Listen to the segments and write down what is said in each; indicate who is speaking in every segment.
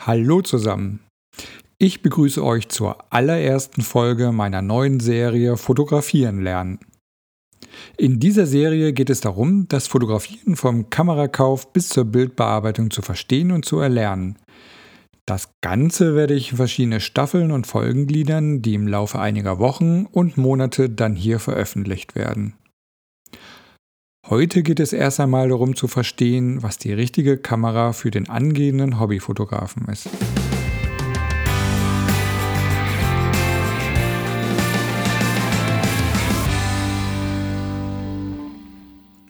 Speaker 1: Hallo zusammen. Ich begrüße euch zur allerersten Folge meiner neuen Serie Fotografieren lernen. In dieser Serie geht es darum, das Fotografieren vom Kamerakauf bis zur Bildbearbeitung zu verstehen und zu erlernen. Das Ganze werde ich in verschiedene Staffeln und Folgen gliedern, die im Laufe einiger Wochen und Monate dann hier veröffentlicht werden. Heute geht es erst einmal darum zu verstehen, was die richtige Kamera für den angehenden Hobbyfotografen ist.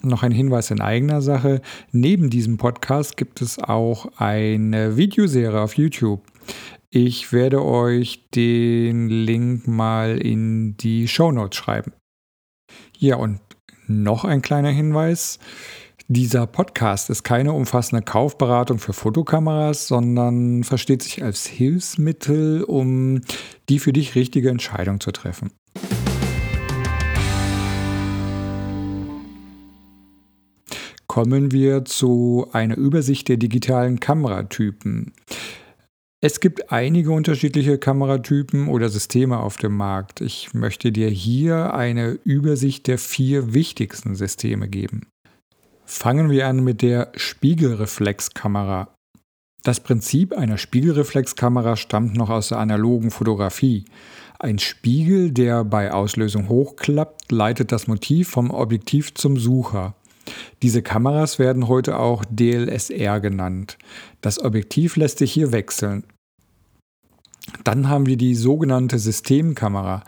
Speaker 1: Noch ein Hinweis in eigener Sache. Neben diesem Podcast gibt es auch eine Videoserie auf YouTube. Ich werde euch den Link mal in die Show Notes schreiben. Ja, und noch ein kleiner Hinweis. Dieser Podcast ist keine umfassende Kaufberatung für Fotokameras, sondern versteht sich als Hilfsmittel, um die für dich richtige Entscheidung zu treffen. Kommen wir zu einer Übersicht der digitalen Kameratypen. Es gibt einige unterschiedliche Kameratypen oder Systeme auf dem Markt. Ich möchte dir hier eine Übersicht der vier wichtigsten Systeme geben. Fangen wir an mit der Spiegelreflexkamera. Das Prinzip einer Spiegelreflexkamera stammt noch aus der analogen Fotografie. Ein Spiegel, der bei Auslösung hochklappt, leitet das Motiv vom Objektiv zum Sucher. Diese Kameras werden heute auch DLSR genannt. Das Objektiv lässt sich hier wechseln. Dann haben wir die sogenannte Systemkamera.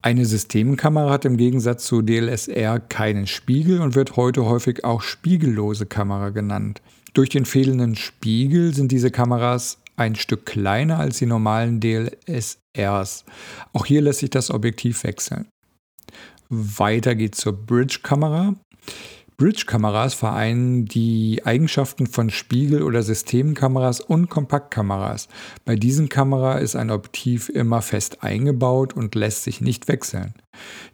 Speaker 1: Eine Systemkamera hat im Gegensatz zu DLSR keinen Spiegel und wird heute häufig auch spiegellose Kamera genannt. Durch den fehlenden Spiegel sind diese Kameras ein Stück kleiner als die normalen DLSRs. Auch hier lässt sich das Objektiv wechseln. Weiter geht's zur Bridge-Kamera. Bridge-Kameras vereinen die Eigenschaften von Spiegel- oder Systemkameras und Kompaktkameras. Bei diesen Kameras ist ein Objektiv immer fest eingebaut und lässt sich nicht wechseln.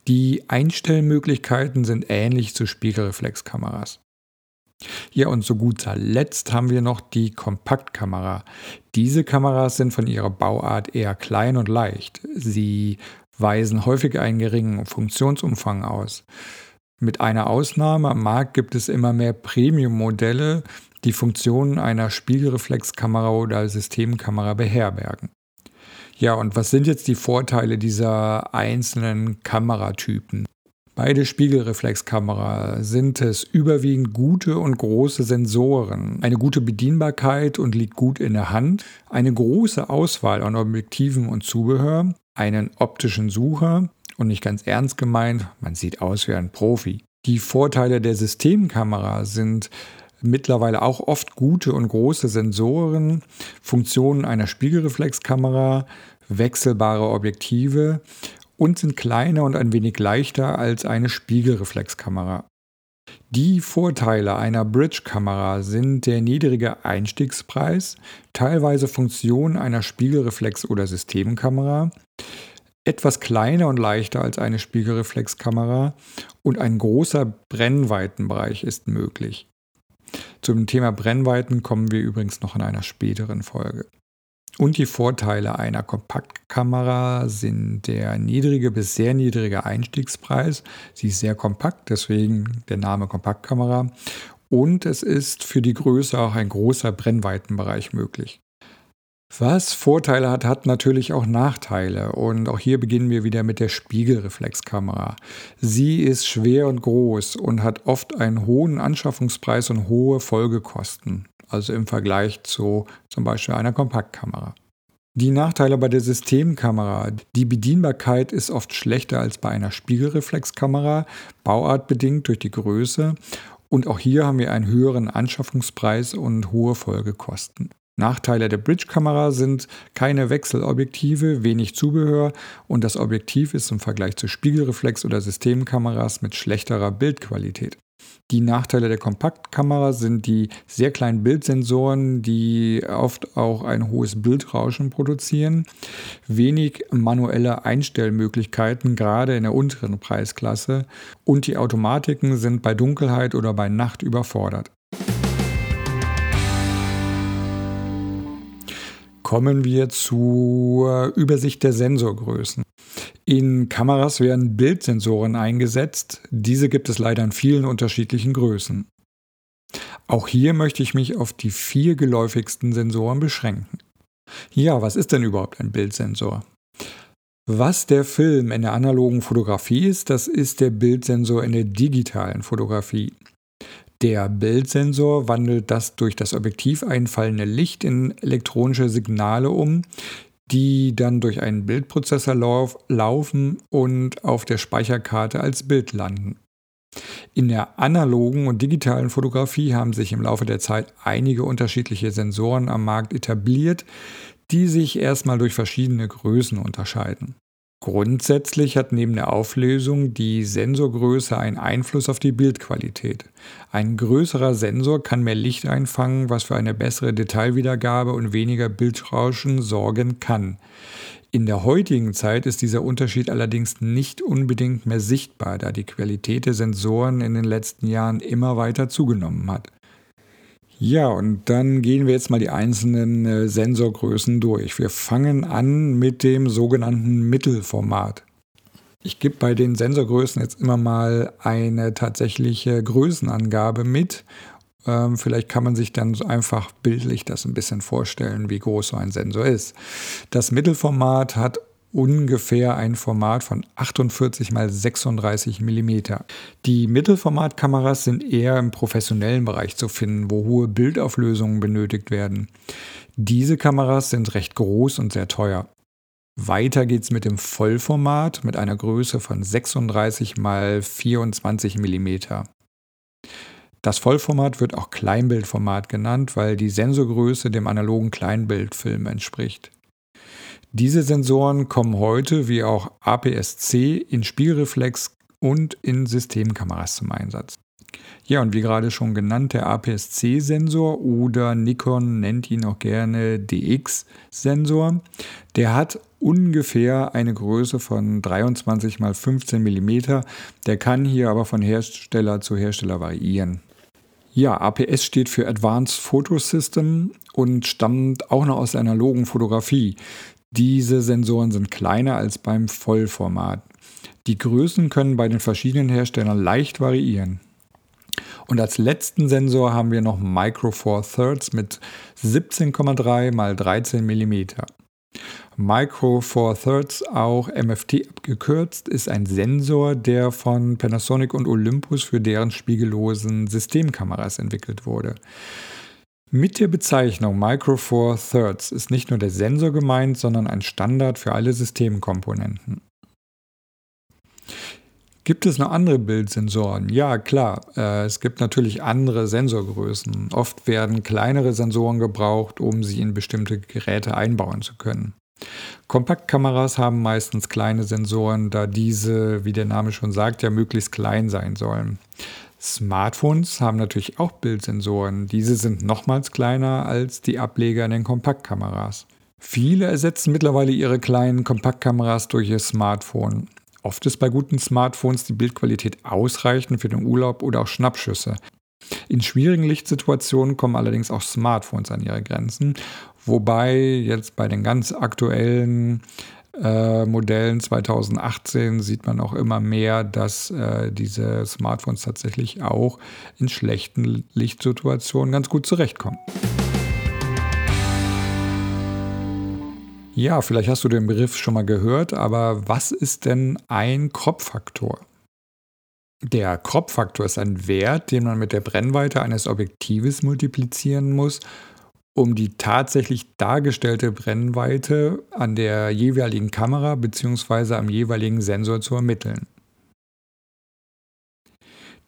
Speaker 1: Die Einstellmöglichkeiten sind ähnlich zu Spiegelreflexkameras. Ja, und zu guter Letzt haben wir noch die Kompaktkamera. Diese Kameras sind von ihrer Bauart eher klein und leicht. Sie weisen häufig einen geringen Funktionsumfang aus. Mit einer Ausnahme am Markt gibt es immer mehr Premium-Modelle, die Funktionen einer Spiegelreflexkamera oder Systemkamera beherbergen. Ja, und was sind jetzt die Vorteile dieser einzelnen Kameratypen? Beide Spiegelreflexkamera sind es überwiegend gute und große Sensoren, eine gute Bedienbarkeit und liegt gut in der Hand, eine große Auswahl an Objektiven und Zubehör, einen optischen Sucher, und nicht ganz ernst gemeint, man sieht aus wie ein Profi. Die Vorteile der Systemkamera sind mittlerweile auch oft gute und große Sensoren, Funktionen einer Spiegelreflexkamera, wechselbare Objektive und sind kleiner und ein wenig leichter als eine Spiegelreflexkamera. Die Vorteile einer Bridge-Kamera sind der niedrige Einstiegspreis, teilweise Funktion einer Spiegelreflex- oder Systemkamera, etwas kleiner und leichter als eine Spiegelreflexkamera und ein großer Brennweitenbereich ist möglich. Zum Thema Brennweiten kommen wir übrigens noch in einer späteren Folge. Und die Vorteile einer Kompaktkamera sind der niedrige bis sehr niedrige Einstiegspreis. Sie ist sehr kompakt, deswegen der Name Kompaktkamera. Und es ist für die Größe auch ein großer Brennweitenbereich möglich. Was Vorteile hat, hat natürlich auch Nachteile. Und auch hier beginnen wir wieder mit der Spiegelreflexkamera. Sie ist schwer und groß und hat oft einen hohen Anschaffungspreis und hohe Folgekosten. Also im Vergleich zu zum Beispiel einer Kompaktkamera. Die Nachteile bei der Systemkamera. Die Bedienbarkeit ist oft schlechter als bei einer Spiegelreflexkamera, bauartbedingt durch die Größe. Und auch hier haben wir einen höheren Anschaffungspreis und hohe Folgekosten. Nachteile der Bridge-Kamera sind keine Wechselobjektive, wenig Zubehör und das Objektiv ist im Vergleich zu Spiegelreflex- oder Systemkameras mit schlechterer Bildqualität. Die Nachteile der Kompaktkamera sind die sehr kleinen Bildsensoren, die oft auch ein hohes Bildrauschen produzieren, wenig manuelle Einstellmöglichkeiten, gerade in der unteren Preisklasse, und die Automatiken sind bei Dunkelheit oder bei Nacht überfordert. Kommen wir zur Übersicht der Sensorgrößen. In Kameras werden Bildsensoren eingesetzt. Diese gibt es leider in vielen unterschiedlichen Größen. Auch hier möchte ich mich auf die vier geläufigsten Sensoren beschränken. Ja, was ist denn überhaupt ein Bildsensor? Was der Film in der analogen Fotografie ist, das ist der Bildsensor in der digitalen Fotografie. Der Bildsensor wandelt das durch das Objektiv einfallende Licht in elektronische Signale um, die dann durch einen Bildprozessor lauf, laufen und auf der Speicherkarte als Bild landen. In der analogen und digitalen Fotografie haben sich im Laufe der Zeit einige unterschiedliche Sensoren am Markt etabliert, die sich erstmal durch verschiedene Größen unterscheiden. Grundsätzlich hat neben der Auflösung die Sensorgröße einen Einfluss auf die Bildqualität. Ein größerer Sensor kann mehr Licht einfangen, was für eine bessere Detailwiedergabe und weniger Bildrauschen sorgen kann. In der heutigen Zeit ist dieser Unterschied allerdings nicht unbedingt mehr sichtbar, da die Qualität der Sensoren in den letzten Jahren immer weiter zugenommen hat. Ja, und dann gehen wir jetzt mal die einzelnen äh, Sensorgrößen durch. Wir fangen an mit dem sogenannten Mittelformat. Ich gebe bei den Sensorgrößen jetzt immer mal eine tatsächliche Größenangabe mit. Ähm, vielleicht kann man sich dann so einfach bildlich das ein bisschen vorstellen, wie groß so ein Sensor ist. Das Mittelformat hat ungefähr ein Format von 48 x 36 mm. Die Mittelformatkameras sind eher im professionellen Bereich zu finden, wo hohe Bildauflösungen benötigt werden. Diese Kameras sind recht groß und sehr teuer. Weiter geht es mit dem Vollformat mit einer Größe von 36 x 24 mm. Das Vollformat wird auch Kleinbildformat genannt, weil die Sensorgröße dem analogen Kleinbildfilm entspricht. Diese Sensoren kommen heute wie auch APS-C in Spielreflex und in Systemkameras zum Einsatz. Ja, und wie gerade schon genannt, der APS-C-Sensor oder Nikon nennt ihn auch gerne DX-Sensor, der hat ungefähr eine Größe von 23 x 15 mm. Der kann hier aber von Hersteller zu Hersteller variieren. Ja, APS steht für Advanced Photo System und stammt auch noch aus der analogen Fotografie. Diese Sensoren sind kleiner als beim Vollformat. Die Größen können bei den verschiedenen Herstellern leicht variieren. Und als letzten Sensor haben wir noch Micro Four Thirds mit 17,3 x 13 mm. Micro Four Thirds, auch MFT abgekürzt, ist ein Sensor, der von Panasonic und Olympus für deren spiegellosen Systemkameras entwickelt wurde. Mit der Bezeichnung Micro Four Thirds ist nicht nur der Sensor gemeint, sondern ein Standard für alle Systemkomponenten. Gibt es noch andere Bildsensoren? Ja, klar. Äh, es gibt natürlich andere Sensorgrößen. Oft werden kleinere Sensoren gebraucht, um sie in bestimmte Geräte einbauen zu können. Kompaktkameras haben meistens kleine Sensoren, da diese, wie der Name schon sagt, ja möglichst klein sein sollen. Smartphones haben natürlich auch Bildsensoren. Diese sind nochmals kleiner als die Ableger in den Kompaktkameras. Viele ersetzen mittlerweile ihre kleinen Kompaktkameras durch ihr Smartphone. Oft ist bei guten Smartphones die Bildqualität ausreichend für den Urlaub oder auch Schnappschüsse. In schwierigen Lichtsituationen kommen allerdings auch Smartphones an ihre Grenzen, wobei jetzt bei den ganz aktuellen äh, Modellen 2018 sieht man auch immer mehr, dass äh, diese Smartphones tatsächlich auch in schlechten Lichtsituationen ganz gut zurechtkommen. Ja, vielleicht hast du den Begriff schon mal gehört, aber was ist denn ein Kropffaktor? Der Kropffaktor ist ein Wert, den man mit der Brennweite eines Objektives multiplizieren muss, um die tatsächlich dargestellte Brennweite an der jeweiligen Kamera bzw. am jeweiligen Sensor zu ermitteln.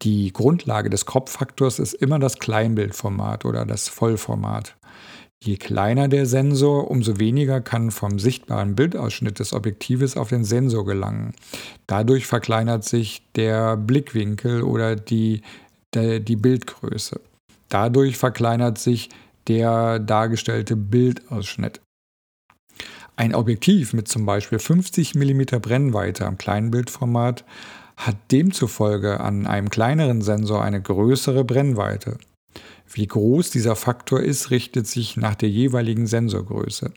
Speaker 1: Die Grundlage des Kropffaktors ist immer das Kleinbildformat oder das Vollformat. Je kleiner der Sensor, umso weniger kann vom sichtbaren Bildausschnitt des Objektives auf den Sensor gelangen. Dadurch verkleinert sich der Blickwinkel oder die, die Bildgröße. Dadurch verkleinert sich der dargestellte Bildausschnitt. Ein Objektiv mit zum Beispiel 50 mm Brennweite am Kleinbildformat hat demzufolge an einem kleineren Sensor eine größere Brennweite. Wie groß dieser Faktor ist, richtet sich nach der jeweiligen Sensorgröße.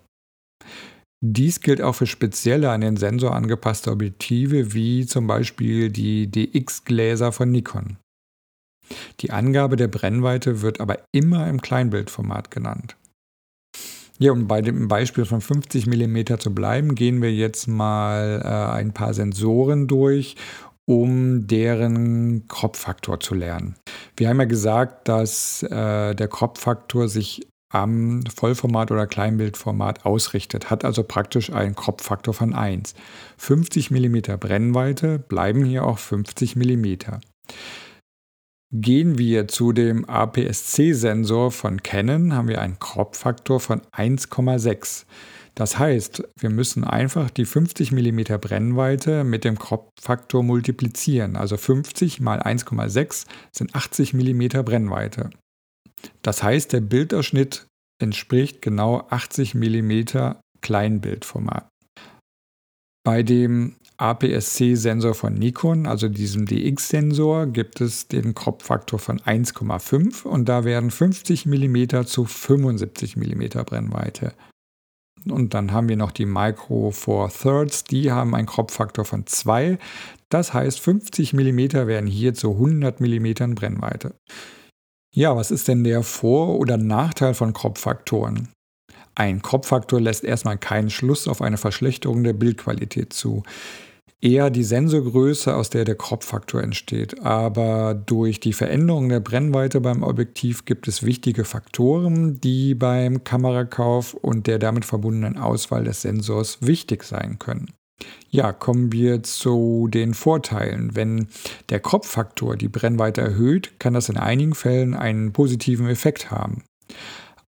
Speaker 1: Dies gilt auch für spezielle an den Sensor angepasste Objektive wie zum Beispiel die DX-Gläser von Nikon. Die Angabe der Brennweite wird aber immer im Kleinbildformat genannt. Ja, um bei dem Beispiel von 50 mm zu bleiben, gehen wir jetzt mal äh, ein paar Sensoren durch, um deren Kropffaktor zu lernen. Wir haben ja gesagt, dass äh, der Kropffaktor sich am Vollformat oder Kleinbildformat ausrichtet, hat also praktisch einen Kropffaktor von 1. 50 mm Brennweite bleiben hier auch 50 mm. Gehen wir zu dem APS-C-Sensor von Canon, haben wir einen Kropffaktor von 1,6. Das heißt, wir müssen einfach die 50 mm Brennweite mit dem Kropffaktor multiplizieren. Also 50 mal 1,6 sind 80 mm Brennweite. Das heißt, der Bildausschnitt entspricht genau 80 mm Kleinbildformat. Bei dem APS-C-Sensor von Nikon, also diesem DX-Sensor, gibt es den Kropffaktor von 1,5 und da werden 50 mm zu 75 mm Brennweite. Und dann haben wir noch die Micro Four Thirds, die haben einen Kropffaktor von 2. Das heißt, 50 mm werden hier zu 100 mm Brennweite. Ja, was ist denn der Vor- oder Nachteil von Kropffaktoren? Ein Kropffaktor lässt erstmal keinen Schluss auf eine Verschlechterung der Bildqualität zu eher die Sensorgröße, aus der der Kropffaktor entsteht. Aber durch die Veränderung der Brennweite beim Objektiv gibt es wichtige Faktoren, die beim Kamerakauf und der damit verbundenen Auswahl des Sensors wichtig sein können. Ja, kommen wir zu den Vorteilen. Wenn der Kropffaktor die Brennweite erhöht, kann das in einigen Fällen einen positiven Effekt haben.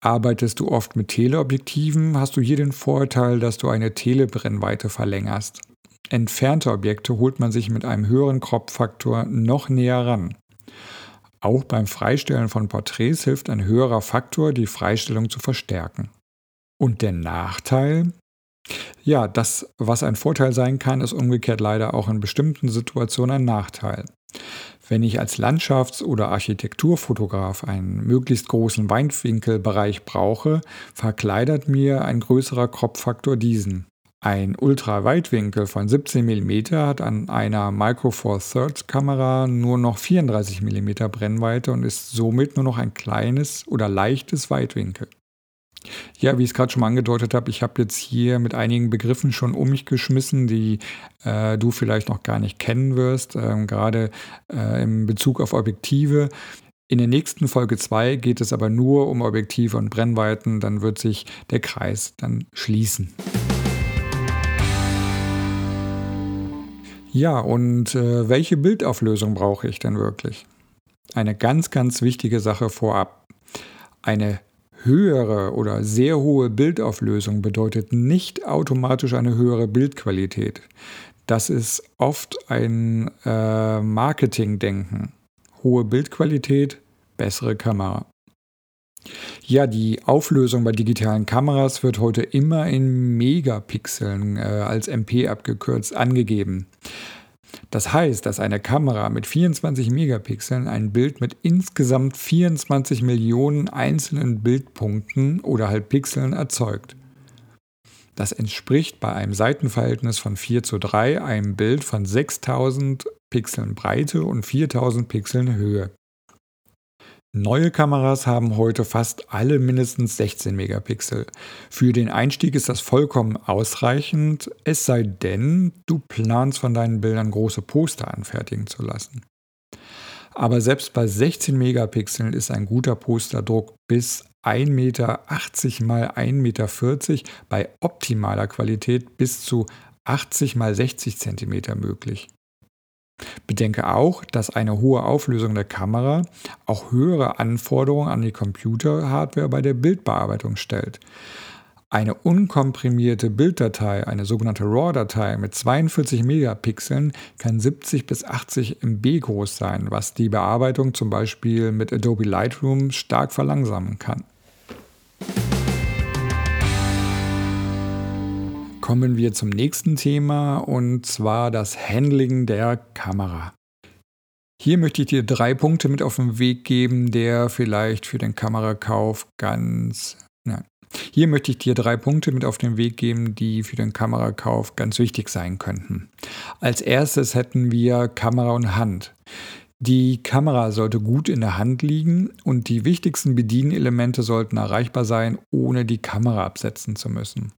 Speaker 1: Arbeitest du oft mit Teleobjektiven, hast du hier den Vorteil, dass du eine Telebrennweite verlängerst entfernte Objekte holt man sich mit einem höheren Kropffaktor noch näher ran. Auch beim Freistellen von Porträts hilft ein höherer Faktor, die Freistellung zu verstärken. Und der Nachteil? Ja, das, was ein Vorteil sein kann, ist umgekehrt leider auch in bestimmten Situationen ein Nachteil. Wenn ich als Landschafts- oder Architekturfotograf einen möglichst großen Weitwinkelbereich brauche, verkleinert mir ein größerer Kropffaktor diesen. Ein Ultraweitwinkel von 17 mm hat an einer Micro Four Thirds Kamera nur noch 34 mm Brennweite und ist somit nur noch ein kleines oder leichtes Weitwinkel. Ja, wie ich es gerade schon mal angedeutet habe, ich habe jetzt hier mit einigen Begriffen schon um mich geschmissen, die äh, du vielleicht noch gar nicht kennen wirst, äh, gerade äh, in Bezug auf Objektive. In der nächsten Folge 2 geht es aber nur um Objektive und Brennweiten, dann wird sich der Kreis dann schließen. Ja, und äh, welche Bildauflösung brauche ich denn wirklich? Eine ganz, ganz wichtige Sache vorab. Eine höhere oder sehr hohe Bildauflösung bedeutet nicht automatisch eine höhere Bildqualität. Das ist oft ein äh, Marketingdenken. Hohe Bildqualität, bessere Kamera. Ja, die Auflösung bei digitalen Kameras wird heute immer in Megapixeln äh, als MP abgekürzt angegeben. Das heißt, dass eine Kamera mit 24 Megapixeln ein Bild mit insgesamt 24 Millionen einzelnen Bildpunkten oder halt Pixeln erzeugt. Das entspricht bei einem Seitenverhältnis von 4 zu 3 einem Bild von 6000 Pixeln Breite und 4000 Pixeln Höhe. Neue Kameras haben heute fast alle mindestens 16 Megapixel. Für den Einstieg ist das vollkommen ausreichend, es sei denn, du planst von deinen Bildern große Poster anfertigen zu lassen. Aber selbst bei 16 Megapixeln ist ein guter Posterdruck bis 1,80 Meter mal 1,40 Meter bei optimaler Qualität bis zu 80 mal 60 Zentimeter möglich. Bedenke auch, dass eine hohe Auflösung der Kamera auch höhere Anforderungen an die Computerhardware bei der Bildbearbeitung stellt. Eine unkomprimierte Bilddatei, eine sogenannte RAW-Datei mit 42 Megapixeln, kann 70 bis 80 MB groß sein, was die Bearbeitung zum Beispiel mit Adobe Lightroom stark verlangsamen kann. Kommen wir zum nächsten Thema und zwar das Handling der Kamera. Hier möchte ich dir drei Punkte mit auf den Weg geben, der vielleicht für den Kamerakauf ganz, na, Hier möchte ich dir drei Punkte mit auf den Weg geben, die für den Kamerakauf ganz wichtig sein könnten. Als erstes hätten wir Kamera und Hand. Die Kamera sollte gut in der Hand liegen und die wichtigsten Bedienelemente sollten erreichbar sein, ohne die Kamera absetzen zu müssen.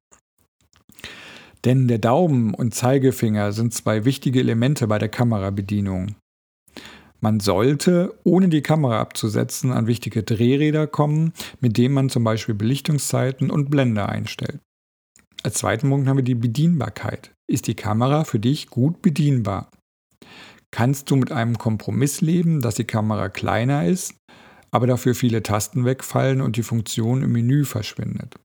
Speaker 1: Denn der Daumen und Zeigefinger sind zwei wichtige Elemente bei der Kamerabedienung. Man sollte, ohne die Kamera abzusetzen, an wichtige Drehräder kommen, mit denen man zum Beispiel Belichtungszeiten und Blende einstellt. Als zweiten Punkt haben wir die Bedienbarkeit. Ist die Kamera für dich gut bedienbar? Kannst du mit einem Kompromiss leben, dass die Kamera kleiner ist, aber dafür viele Tasten wegfallen und die Funktion im Menü verschwindet?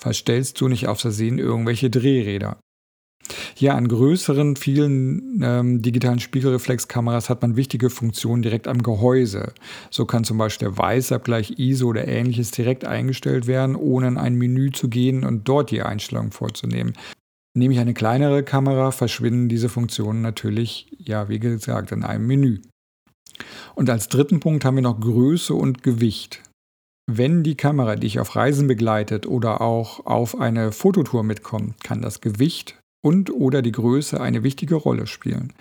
Speaker 1: Verstellst du nicht auf Versehen irgendwelche Drehräder? Ja, an größeren, vielen ähm, digitalen Spiegelreflexkameras hat man wichtige Funktionen direkt am Gehäuse. So kann zum Beispiel der Weißabgleich ISO oder ähnliches direkt eingestellt werden, ohne in ein Menü zu gehen und dort die Einstellung vorzunehmen. Nehme ich eine kleinere Kamera, verschwinden diese Funktionen natürlich, ja, wie gesagt, in einem Menü. Und als dritten Punkt haben wir noch Größe und Gewicht. Wenn die Kamera dich auf Reisen begleitet oder auch auf eine Fototour mitkommt, kann das Gewicht und oder die Größe eine wichtige Rolle spielen.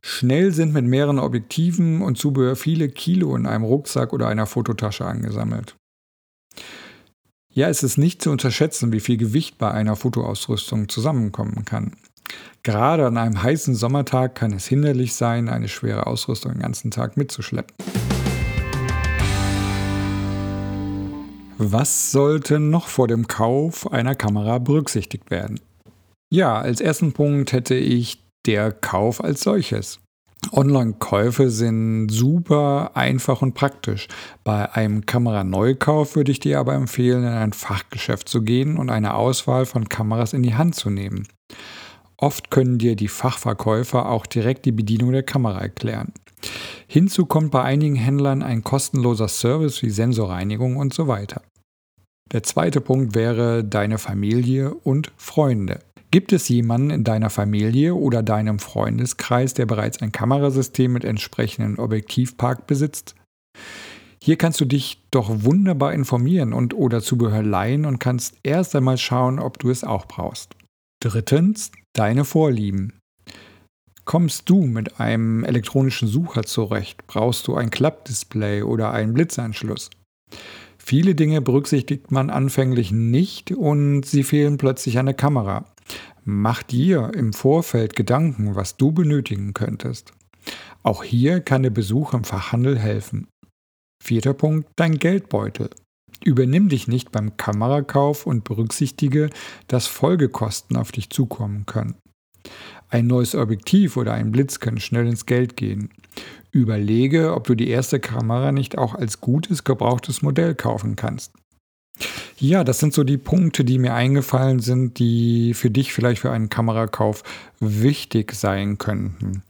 Speaker 1: Schnell sind mit mehreren Objektiven und Zubehör viele Kilo in einem Rucksack oder einer Fototasche angesammelt. Ja, es ist nicht zu unterschätzen, wie viel Gewicht bei einer Fotoausrüstung zusammenkommen kann. Gerade an einem heißen Sommertag kann es hinderlich sein, eine schwere Ausrüstung den ganzen Tag mitzuschleppen. Was sollte noch vor dem Kauf einer Kamera berücksichtigt werden? Ja, als ersten Punkt hätte ich der Kauf als solches. Online-Käufe sind super einfach und praktisch. Bei einem Kameraneukauf würde ich dir aber empfehlen, in ein Fachgeschäft zu gehen und eine Auswahl von Kameras in die Hand zu nehmen. Oft können dir die Fachverkäufer auch direkt die Bedienung der Kamera erklären. Hinzu kommt bei einigen Händlern ein kostenloser Service wie Sensorreinigung und so weiter. Der zweite Punkt wäre deine Familie und Freunde. Gibt es jemanden in deiner Familie oder deinem Freundeskreis, der bereits ein Kamerasystem mit entsprechendem Objektivpark besitzt? Hier kannst du dich doch wunderbar informieren und oder Zubehör leihen und kannst erst einmal schauen, ob du es auch brauchst. Drittens, deine Vorlieben. Kommst du mit einem elektronischen Sucher zurecht? Brauchst du ein Klappdisplay oder einen Blitzanschluss? Viele Dinge berücksichtigt man anfänglich nicht und sie fehlen plötzlich an der Kamera. Mach dir im Vorfeld Gedanken, was du benötigen könntest. Auch hier kann der Besuch im Fachhandel helfen. Vierter Punkt, dein Geldbeutel. Übernimm dich nicht beim Kamerakauf und berücksichtige, dass Folgekosten auf dich zukommen können. Ein neues Objektiv oder ein Blitz können schnell ins Geld gehen. Überlege, ob du die erste Kamera nicht auch als gutes gebrauchtes Modell kaufen kannst. Ja, das sind so die Punkte, die mir eingefallen sind, die für dich vielleicht für einen Kamerakauf wichtig sein könnten.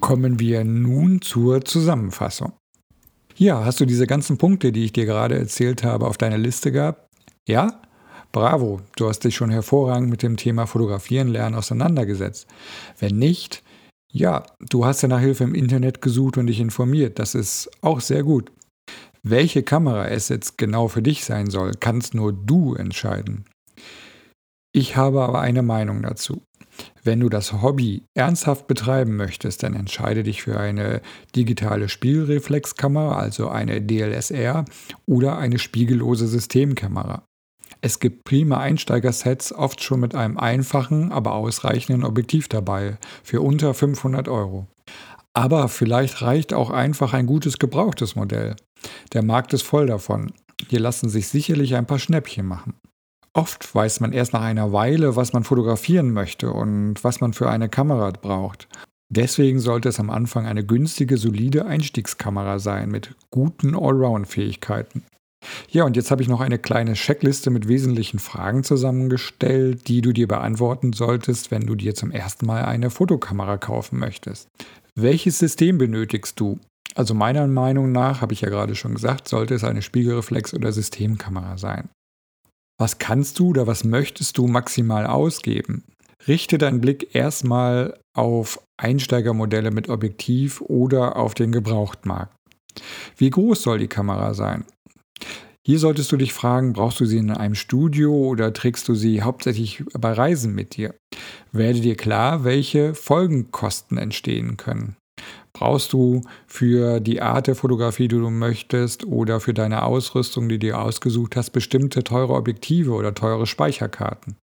Speaker 1: Kommen wir nun zur Zusammenfassung. Ja, hast du diese ganzen Punkte, die ich dir gerade erzählt habe, auf deiner Liste gehabt? Ja? Bravo, du hast dich schon hervorragend mit dem Thema Fotografieren lernen auseinandergesetzt. Wenn nicht, ja, du hast ja nach Hilfe im Internet gesucht und dich informiert. Das ist auch sehr gut. Welche Kamera es jetzt genau für dich sein soll, kannst nur du entscheiden. Ich habe aber eine Meinung dazu. Wenn du das Hobby ernsthaft betreiben möchtest, dann entscheide dich für eine digitale Spiegelreflexkamera, also eine DLSR oder eine spiegellose Systemkamera. Es gibt prima Einsteigersets, oft schon mit einem einfachen, aber ausreichenden Objektiv dabei, für unter 500 Euro. Aber vielleicht reicht auch einfach ein gutes gebrauchtes Modell. Der Markt ist voll davon. Hier lassen sich sicherlich ein paar Schnäppchen machen. Oft weiß man erst nach einer Weile, was man fotografieren möchte und was man für eine Kamera braucht. Deswegen sollte es am Anfang eine günstige, solide Einstiegskamera sein mit guten Allround-Fähigkeiten. Ja, und jetzt habe ich noch eine kleine Checkliste mit wesentlichen Fragen zusammengestellt, die du dir beantworten solltest, wenn du dir zum ersten Mal eine Fotokamera kaufen möchtest. Welches System benötigst du? Also meiner Meinung nach, habe ich ja gerade schon gesagt, sollte es eine Spiegelreflex- oder Systemkamera sein. Was kannst du oder was möchtest du maximal ausgeben? Richte deinen Blick erstmal auf Einsteigermodelle mit Objektiv oder auf den Gebrauchtmarkt. Wie groß soll die Kamera sein? Hier solltest du dich fragen, brauchst du sie in einem Studio oder trägst du sie hauptsächlich bei Reisen mit dir? Werde dir klar, welche Folgenkosten entstehen können. Brauchst du für die Art der Fotografie, die du möchtest oder für deine Ausrüstung, die du dir ausgesucht hast, bestimmte teure Objektive oder teure Speicherkarten?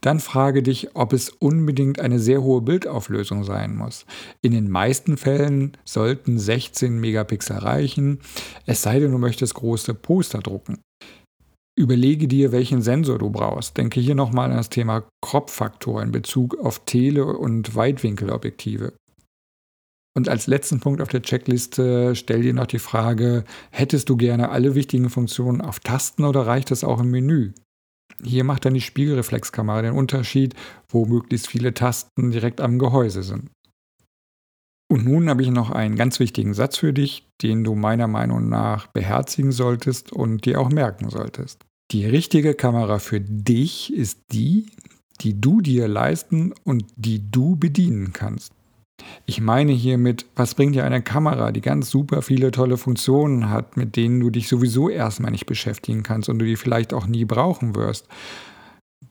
Speaker 1: Dann frage dich, ob es unbedingt eine sehr hohe Bildauflösung sein muss. In den meisten Fällen sollten 16 Megapixel reichen, es sei denn, du möchtest große Poster drucken. Überlege dir, welchen Sensor du brauchst. Denke hier nochmal an das Thema Crop-Faktor in Bezug auf Tele- und Weitwinkelobjektive. Und als letzten Punkt auf der Checkliste stell dir noch die Frage, hättest du gerne alle wichtigen Funktionen auf Tasten oder reicht es auch im Menü? Hier macht dann die Spiegelreflexkamera den Unterschied, wo möglichst viele Tasten direkt am Gehäuse sind. Und nun habe ich noch einen ganz wichtigen Satz für dich, den du meiner Meinung nach beherzigen solltest und dir auch merken solltest. Die richtige Kamera für dich ist die, die du dir leisten und die du bedienen kannst. Ich meine hiermit, was bringt dir eine Kamera, die ganz super viele tolle Funktionen hat, mit denen du dich sowieso erstmal nicht beschäftigen kannst und du die vielleicht auch nie brauchen wirst.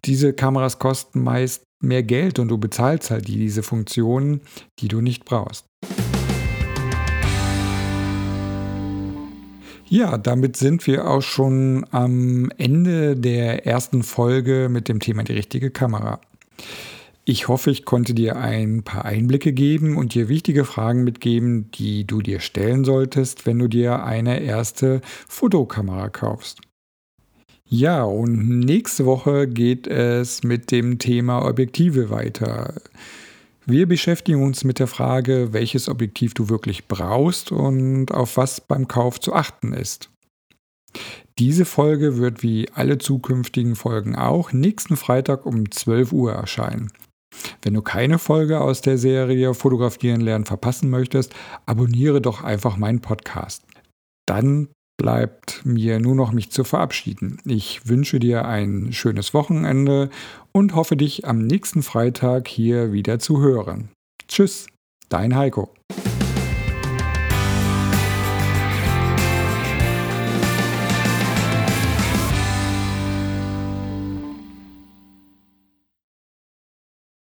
Speaker 1: Diese Kameras kosten meist mehr Geld und du bezahlst halt diese Funktionen, die du nicht brauchst. Ja, damit sind wir auch schon am Ende der ersten Folge mit dem Thema die richtige Kamera. Ich hoffe, ich konnte dir ein paar Einblicke geben und dir wichtige Fragen mitgeben, die du dir stellen solltest, wenn du dir eine erste Fotokamera kaufst. Ja, und nächste Woche geht es mit dem Thema Objektive weiter. Wir beschäftigen uns mit der Frage, welches Objektiv du wirklich brauchst und auf was beim Kauf zu achten ist. Diese Folge wird wie alle zukünftigen Folgen auch nächsten Freitag um 12 Uhr erscheinen. Wenn du keine Folge aus der Serie Fotografieren lernen verpassen möchtest, abonniere doch einfach meinen Podcast. Dann bleibt mir nur noch mich zu verabschieden. Ich wünsche dir ein schönes Wochenende und hoffe dich am nächsten Freitag hier wieder zu hören. Tschüss, dein Heiko.